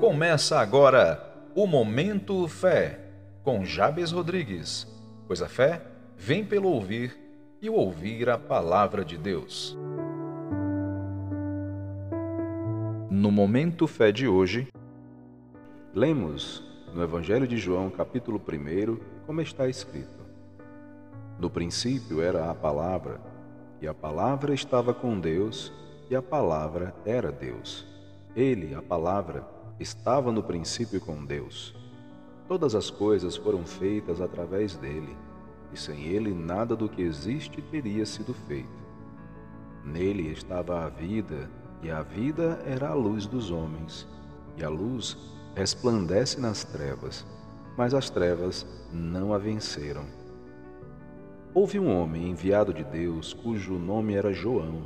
Começa agora o Momento Fé, com Jabes Rodrigues, pois a fé vem pelo ouvir e ouvir a palavra de Deus. No Momento Fé de hoje, lemos no Evangelho de João, capítulo 1, como está escrito: No princípio era a palavra, e a palavra estava com Deus, e a palavra era Deus. Ele, a palavra, estava no princípio com Deus. Todas as coisas foram feitas através dele, e sem ele nada do que existe teria sido feito. Nele estava a vida, e a vida era a luz dos homens. E a luz resplandece nas trevas, mas as trevas não a venceram. Houve um homem enviado de Deus cujo nome era João.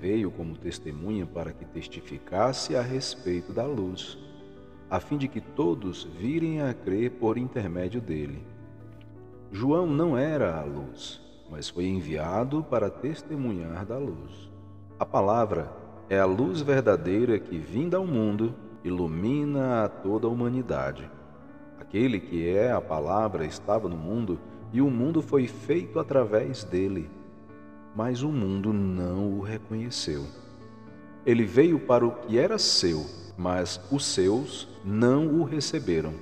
Veio como testemunha para que testificasse a respeito da luz, a fim de que todos virem a crer por intermédio dele. João não era a luz, mas foi enviado para testemunhar da luz. A palavra é a luz verdadeira que, vinda ao mundo, ilumina a toda a humanidade. Aquele que é a palavra estava no mundo e o mundo foi feito através dele mas o mundo não o reconheceu. Ele veio para o que era seu, mas os seus não o receberam.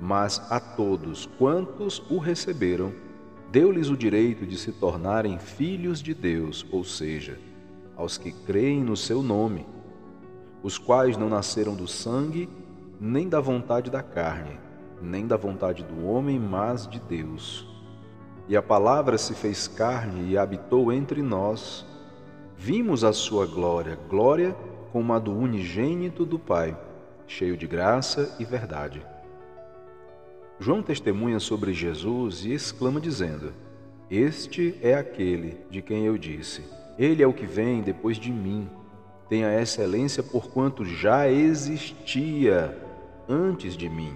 Mas a todos quantos o receberam, deu-lhes o direito de se tornarem filhos de Deus, ou seja, aos que creem no seu nome, os quais não nasceram do sangue, nem da vontade da carne, nem da vontade do homem, mas de Deus. E a palavra se fez carne e habitou entre nós. Vimos a sua glória, glória como a do unigênito do Pai, cheio de graça e verdade. João testemunha sobre Jesus e exclama dizendo: Este é aquele de quem eu disse: Ele é o que vem depois de mim. Tem a excelência porquanto já existia antes de mim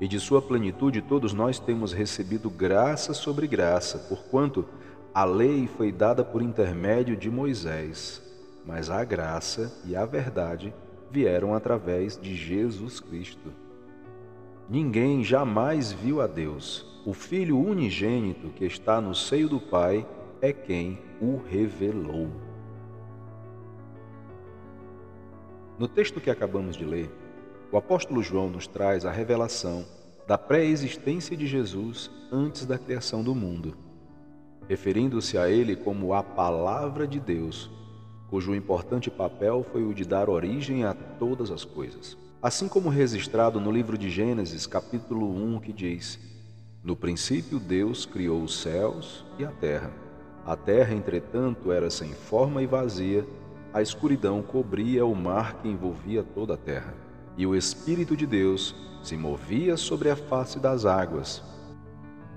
e de sua plenitude todos nós temos recebido graça sobre graça, porquanto a lei foi dada por intermédio de Moisés, mas a graça e a verdade vieram através de Jesus Cristo. Ninguém jamais viu a Deus. O Filho unigênito que está no seio do Pai é quem o revelou. No texto que acabamos de ler, o apóstolo João nos traz a revelação da pré-existência de Jesus antes da criação do mundo, referindo-se a ele como a Palavra de Deus, cujo importante papel foi o de dar origem a todas as coisas. Assim como registrado no livro de Gênesis, capítulo 1, que diz: No princípio Deus criou os céus e a terra. A terra, entretanto, era sem forma e vazia, a escuridão cobria o mar que envolvia toda a terra e o Espírito de Deus se movia sobre a face das águas.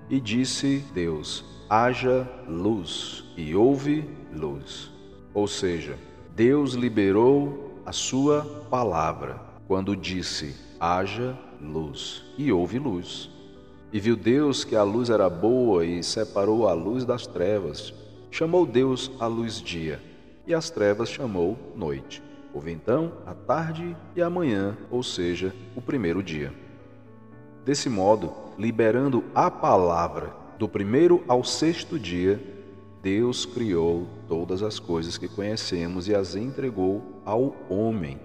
E disse Deus: haja luz, e houve luz. Ou seja, Deus liberou a sua palavra quando disse: haja luz, e houve luz. E viu Deus que a luz era boa e separou a luz das trevas. Chamou Deus a luz dia, e as trevas chamou noite. Houve então a tarde e a manhã, ou seja, o primeiro dia. Desse modo, liberando a palavra do primeiro ao sexto dia, Deus criou todas as coisas que conhecemos e as entregou ao homem.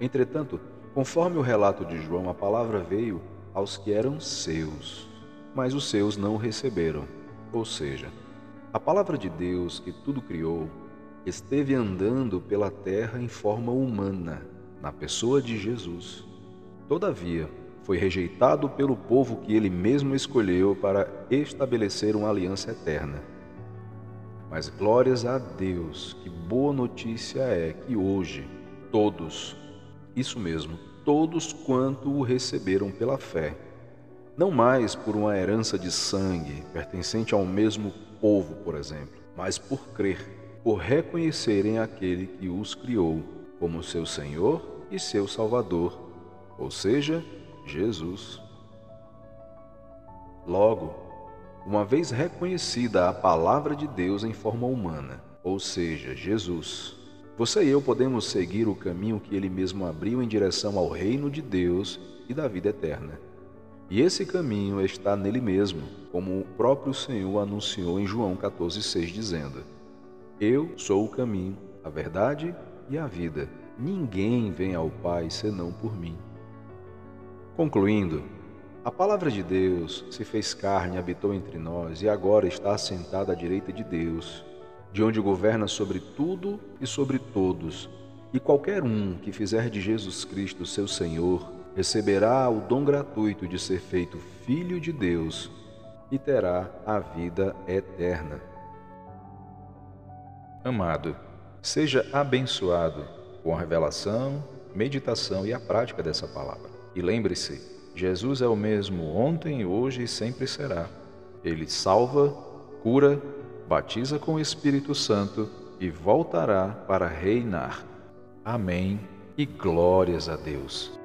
Entretanto, conforme o relato de João, a palavra veio aos que eram seus, mas os seus não receberam. Ou seja, a palavra de Deus que tudo criou esteve andando pela terra em forma humana, na pessoa de Jesus. Todavia, foi rejeitado pelo povo que ele mesmo escolheu para estabelecer uma aliança eterna. Mas glórias a Deus, que boa notícia é que hoje todos, isso mesmo, todos quanto o receberam pela fé, não mais por uma herança de sangue pertencente ao mesmo povo, por exemplo, mas por crer por reconhecerem aquele que os criou como seu Senhor e seu Salvador, ou seja, Jesus. Logo, uma vez reconhecida a palavra de Deus em forma humana, ou seja, Jesus, Você e eu podemos seguir o caminho que ele mesmo abriu em direção ao reino de Deus e da vida eterna. E esse caminho está nele mesmo, como o próprio Senhor anunciou em João 14,6, dizendo: Eu sou o caminho, a verdade e a vida. Ninguém vem ao Pai senão por mim. Concluindo, a palavra de Deus se fez carne, habitou entre nós e agora está assentada à direita de Deus, de onde governa sobre tudo e sobre todos. E qualquer um que fizer de Jesus Cristo seu Senhor receberá o dom gratuito de ser feito filho de Deus e terá a vida eterna. Amado, seja abençoado com a revelação, meditação e a prática dessa palavra. E lembre-se, Jesus é o mesmo ontem, hoje e sempre será. Ele salva, cura, batiza com o Espírito Santo e voltará para reinar. Amém e glórias a Deus.